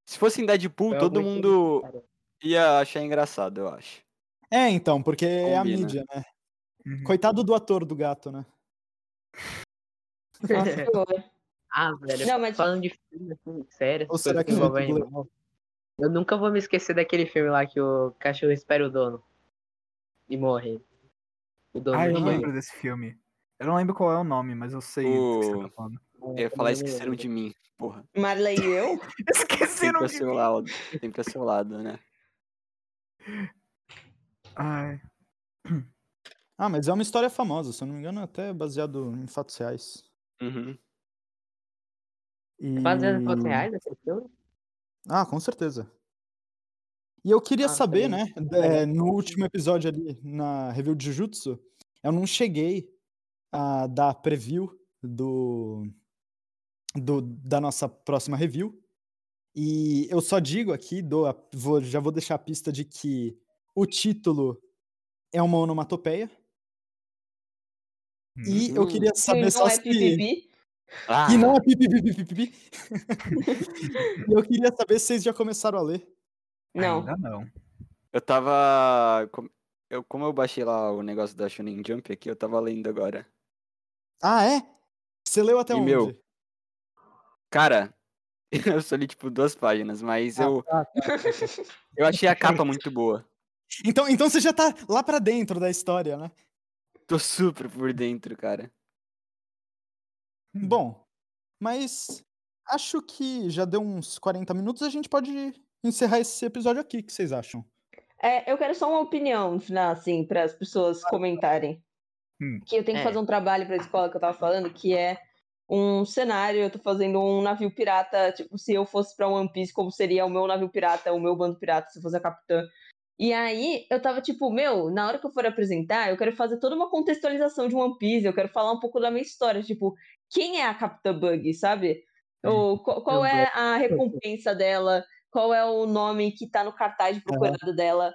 Se fosse em Deadpool,
Foi
todo mundo ia achar engraçado, eu acho.
É, então, porque é a
Combina.
mídia, né?
Uhum.
Coitado do ator do gato, né?
Nossa.
Ah, velho.
Não, mas-
Falando de filme, assim, sério,
Ou será que
animal, Eu nunca vou me esquecer daquele filme lá que o cachorro espera o dono. E morre. O dono
Ah, eu
morre.
lembro desse filme. Eu não lembro qual é o nome, mas eu sei do que você
O-
tá falando.
Eu ia falar esqueceram de mim, porra.
Marley e eu?
Esqueceram
Sempre
de
seu
mim.
lado. Sempre a seu lado, né?
Ai.
Ah, mas é uma história famosa, se eu não me engano, é até baseado em fatos reais.
Uhum.
E...
Fazendo fotos reais esse filme?
Ah, com certeza. E eu queria
Ah,
saber, né? é, no último episódio ali, na review de Jujutsu, eu não cheguei a dar preview do, do da nossa próxima review. E eu só digo aqui, dou a- vou- já vou deixar a pista de que o título é uma onomatopeia. E eu
Hum.
queria
Que
saber
não
só
é
se.
Ah,
E não é pipi, pipi, pipi, pipi. Eu queria saber se vocês já começaram a ler.
Não.
Ainda não.
eu tava. Eu, como eu baixei lá o negócio da Shonen Jump aqui, eu tava lendo agora.
Ah, é? Você leu até
E,
onde?
meu, Cara, eu só li tipo duas páginas, mas
Ah,
eu,
tá,
eu achei a capa muito boa.
Então, então você já tá lá pra dentro da história, né?
Tô super por dentro, cara.
Bom, mas acho que já deu uns 40 minutos, a gente pode encerrar esse episódio aqui. O que vocês acham?
É, eu quero só uma opinião no final, assim, para as pessoas comentarem.
Hum.
Que eu tenho que
É.
fazer um trabalho para a escola que eu tava falando, que é um cenário, eu tô fazendo um navio pirata, tipo, se eu fosse pra One Piece, como seria o meu navio pirata, o meu bando pirata, se eu fosse a capitã. E aí, eu tava tipo, meu, na hora que eu for apresentar, eu quero fazer toda uma contextualização de One Piece, eu quero falar um pouco da minha história, tipo, quem é a Capitã Bug, sabe? Ou qual, qual é a recompensa dela? Qual é o nome que tá no cartaz procurado dela?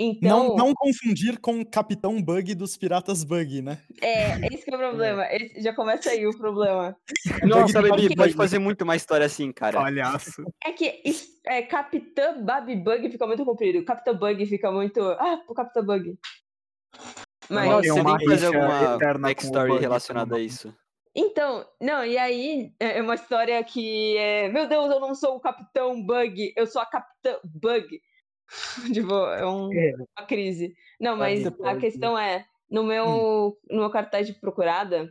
Então,
Não, não confundir com o Capitão Bug dos Piratas Bug, né?
é, esse que é o problema. Esse- já começa aí o problema.
Nossa, Baby,
Bug-
pode fazer muito mais história assim, cara.
Palhaço.
É que is- é, Capitã Baby Bug fica muito comprido. Capitã Bug fica muito. Ah, o Capitã Bug. Mas.
Nossa, você tem que fazer alguma backstory relacionada a isso.
Então, não, e aí é é uma história que é. Meu Deus, eu não sou o Capitão Bug, eu sou a Capitã Bug. tipo, é um- uma crise. Não, mas a questão é, no meu, no meu cartaz de procurada,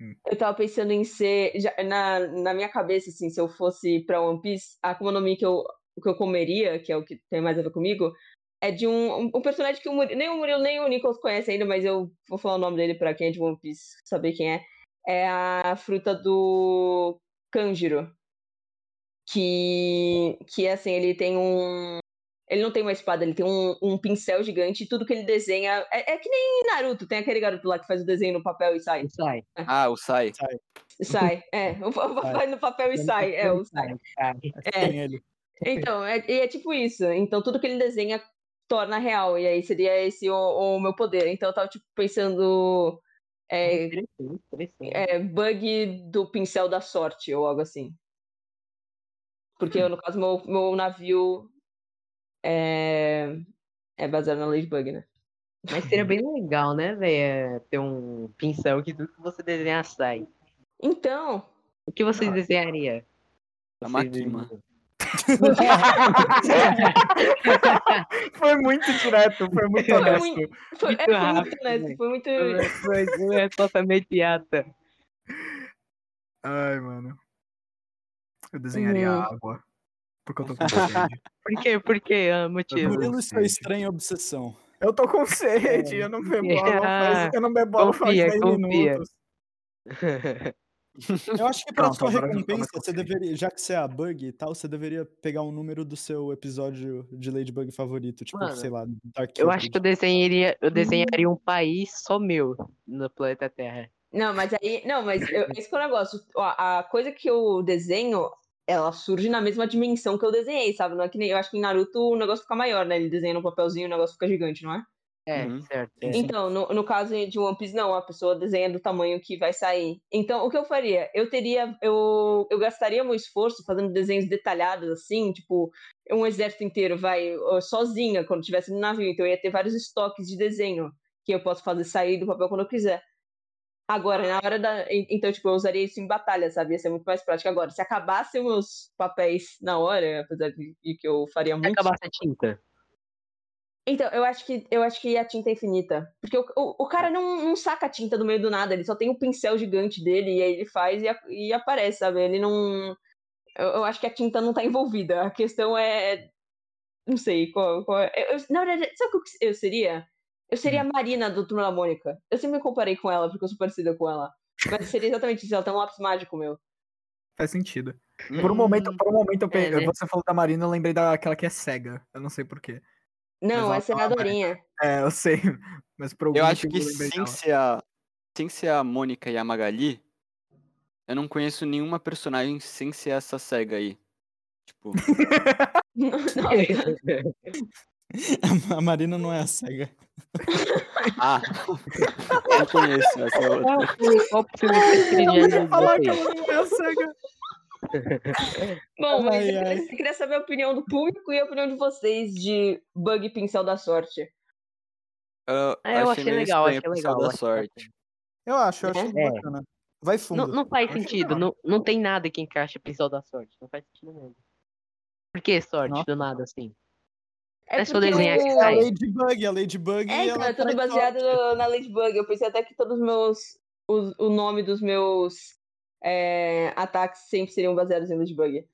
Hum.
eu tava pensando em ser. já- na, na minha cabeça, assim, se eu fosse pra One Piece, a Akuma no Mi que eu, que eu comeria, que é o que tem mais a ver comigo, é de um, um, personagem que o Murilo, nem o Murilo nem o Nicholas conhecem ainda, mas eu vou falar o nome dele pra quem é de One Piece saber quem é. É a fruta do Kanjiro. Que, que assim, ele tem um. Ele não tem uma espada, ele tem um, um pincel gigante e tudo que ele desenha. É, é que nem Naruto, tem aquele garoto lá que faz o desenho no papel e sai.
Sai.
Ah, o Sai.
Sai, é. O, o, faz no papel e sai. É, o sai.
sai.
É.
Tem ele.
Então, é, e é tipo isso. Então, tudo que ele desenha torna real. E aí seria esse o, o meu poder. Então, eu tava, tipo, pensando. É,
Interessante, interessante.
é, bug do pincel da sorte, ou algo assim. Porque, no caso, meu, meu navio é, é baseado na Ladybug, né?
Mas seria bem legal, né, velho? Ter um pincel que tudo que você desenhar sai.
Então,
O que você desenharia?
A Makima.
Foi muito direto, foi muito
foi
honesto.
muito, foi, é,
Muito
foi
rápido,
muito honesto,
né?
foi muito.
Foi uma resposta imediata.
Ai, mano. Eu desenharia
Hum.
água. Porque eu tô com sede.
Por quê? Por quê? Ah, motivo.
Murilo sua
sede.
estranha obsessão.
Eu tô com sede, eu não bebo água faz, eu não bebo água faz
Confia,
10
confia.
minutos.
Eu acho que pra
Pronto,
sua
agora
recompensa, você deveria, já que você é a Bug e tal, você deveria pegar um número do seu episódio de Ladybug favorito, tipo,
Mano,
sei lá, Dark
Eu acho que eu desenharia, eu desenharia um país só meu no planeta Terra.
Não, mas aí. Não, mas eu, esse que é o negócio. Ó, A coisa que eu desenho, ela surge na mesma dimensão que eu desenhei, sabe? Não é que nem. Eu acho que em Naruto o negócio fica maior, né? Ele desenha no papelzinho e o negócio fica gigante, não é?
É,
Uhum.
certo. é.
Então, no, no caso de One Piece, não, a pessoa desenha do tamanho que vai sair. Então, o que eu faria? Eu teria. Eu, eu gastaria meu esforço fazendo desenhos detalhados, assim, tipo, um exército inteiro, vai, sozinha, quando estivesse no navio. Então, eu ia ter vários estoques de desenho que eu posso fazer sair do papel quando eu quiser. Agora, na hora da. en- Então, tipo, eu usaria isso em batalha, sabe? Ia ser muito mais prático. Agora, se acabassem meus papéis na hora, apesar de, de que eu faria
Se
muito.
acabasse a tinta.
Então, eu acho que eu acho que a tinta é infinita. Porque o, o, o cara não, não saca a tinta do meio do nada, ele só tem o pincel gigante dele, e aí ele faz e, a- e aparece, sabe? Ele não. Eu, eu acho que a tinta não tá envolvida. A questão é. Não sei qual, qual é. Eu- na verdade, sabe o que eu seria? Eu seria a Marina do Turma da Mônica. Eu sempre me comparei com ela, porque eu sou parecida com ela. Mas seria exatamente isso, ela tem um lápis mágico meu.
Faz sentido. Por um momento, por um momento eu.
É, né?
você falou da Marina, eu lembrei daquela que é cega. Eu não sei porquê.
Não, essa é a Dorinha.
É, eu sei. Mas por algum
Eu acho que
eu
sem ser, a, sem ser a Mônica e a Magali, eu não conheço nenhuma personagem sem ser essa cega aí. Tipo,
Nossa.
A Marina não é a cega.
ah, não conheço essa outra.
Qual o filme preferido de
falar que ela não é a cega.
Bom, mas
Ai,
eu
ai.
eu queria saber a opinião do público e a opinião de vocês de Bug Pincel da Sorte.
Eu,
É, eu achei
meio
legal, achei legal.
da
achei
sorte.
Eu acho, eu acho
É.
bacana. Vai fundo.
Não, não faz
Achei
sentido,
legal.
não, não tem nada que encaixe pincel da sorte. Não faz sentido mesmo. Por que sorte
Nossa.
do nada assim?
É
só
porque
desenhar
É a. Ladybug, a Ladybug.
É, então,
ela
é tudo baseado no- na Ladybug. Eu pensei até que todos os meus. os- o nome dos meus é, ataques sempre seriam baseados em Ladybug.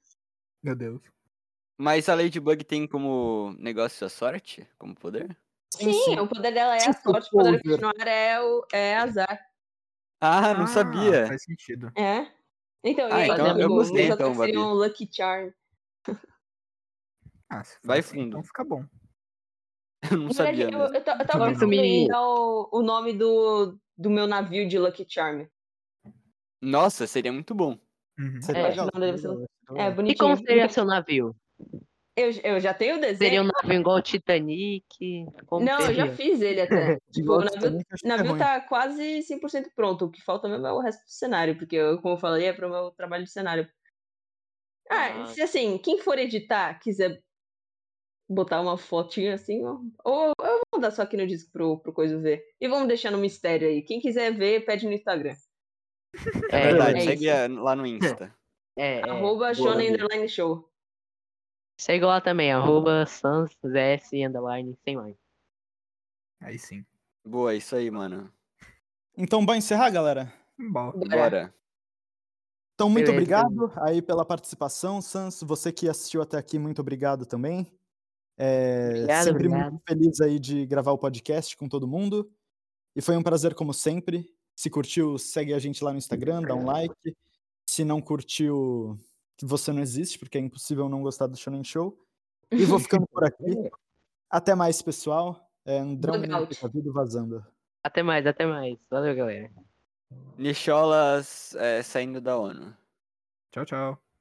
Meu Deus.
Mas a Ladybug tem como negócio a sorte? Como poder?
Sim,
sim.
o poder dela é a sorte, o poder continuar é, o, é azar.
Ah, não sabia.
Faz sentido.
É? Então,
Ah,
aí,
então eu
gostei, então,
seriam
Babi.
Lucky Charm.
Ah, se
Vai
assim,
fundo.
Então fica bom.
Eu não sabia
eu, eu, ta- eu tava
Nossa,
pensando
me-
em dar o, o nome do, do meu navio de Lucky Charm.
Nossa, seria muito bom.
Uhum.
Seria
É, não deve ser-
legal.
É,
E como seria seu navio?
Eu, eu já tenho o desenho.
Seria um navio igual o Titanic?
Não, eu já fiz ele até. tipo, o navio, o
é
navio tá quase 100% pronto. O que falta mesmo é o resto do cenário, porque, eu, como eu falei, é pro meu trabalho de cenário. Ah,
Ah.
se assim, quem for editar, quiser botar uma fotinha assim, ó, ou eu vou mandar só aqui no disco pro, pro Coisa ver. E vamos deixar no mistério aí. Quem quiser ver, pede no Instagram.
É
É,
verdade,
é
segue
isso.
lá no Insta.
É, é.
Arroba Shonen. Underline Show.
Segue lá também, arroba sans, S, underline, sem mais.
Aí sim.
Boa, isso aí, mano.
Então, bora encerrar, galera?
Bom.
Bora.
Então, muito
Beleza,
obrigado aí pela participação, Sans. Você que assistiu até aqui, muito obrigado também. É,
Obrigado,
sempre
obrigado.
muito feliz aí de gravar o podcast com todo mundo. E foi um prazer, como sempre. Se curtiu, segue a gente lá no Instagram, dá um like. Se não curtiu, você não existe, porque é impossível não gostar do Shonen Show. E vou ficando por aqui. Até mais, pessoal. É Andrão
Bugout.
Menino vazando.
Até mais, até mais. Valeu, galera.
Nicholas é, saindo da ONU.
Tchau, tchau.